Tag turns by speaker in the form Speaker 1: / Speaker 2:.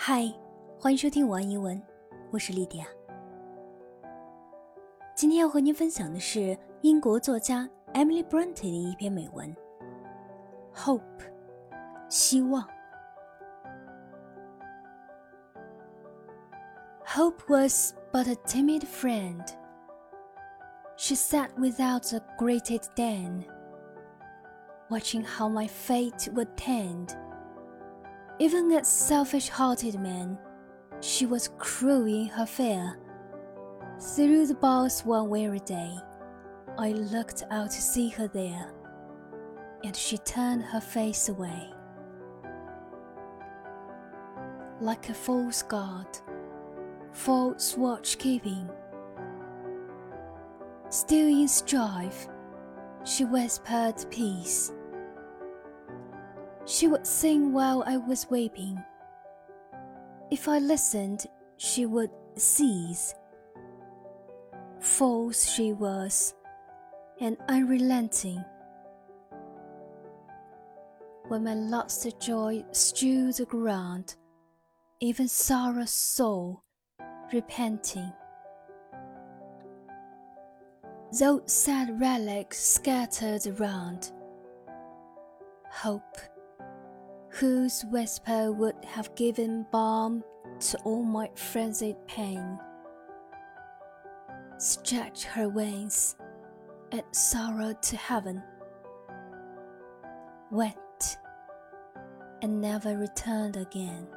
Speaker 1: 嗨，欢迎收听晚英文，我是莉迪亚。今天要和您分享的是英国作家 Emily Bronte 的一篇美文《Hope》，希望。Hope was but a timid friend. She sat without a grated den, watching how my fate would tend. Even as selfish-hearted man, she was cruel in her fear. Through the bars one weary day, I looked out to see her there, and she turned her face away. Like a false god, false watch-keeping. Still in strife, she whispered peace she would sing while I was weeping. If I listened, she would cease. False she was, and unrelenting. When my lost joy strewed the ground, even sorrow saw, repenting. Though sad relics scattered around, hope whose whisper would have given balm to all my frenzied pain. Stretched her wings and sorrow to heaven, went and never returned again.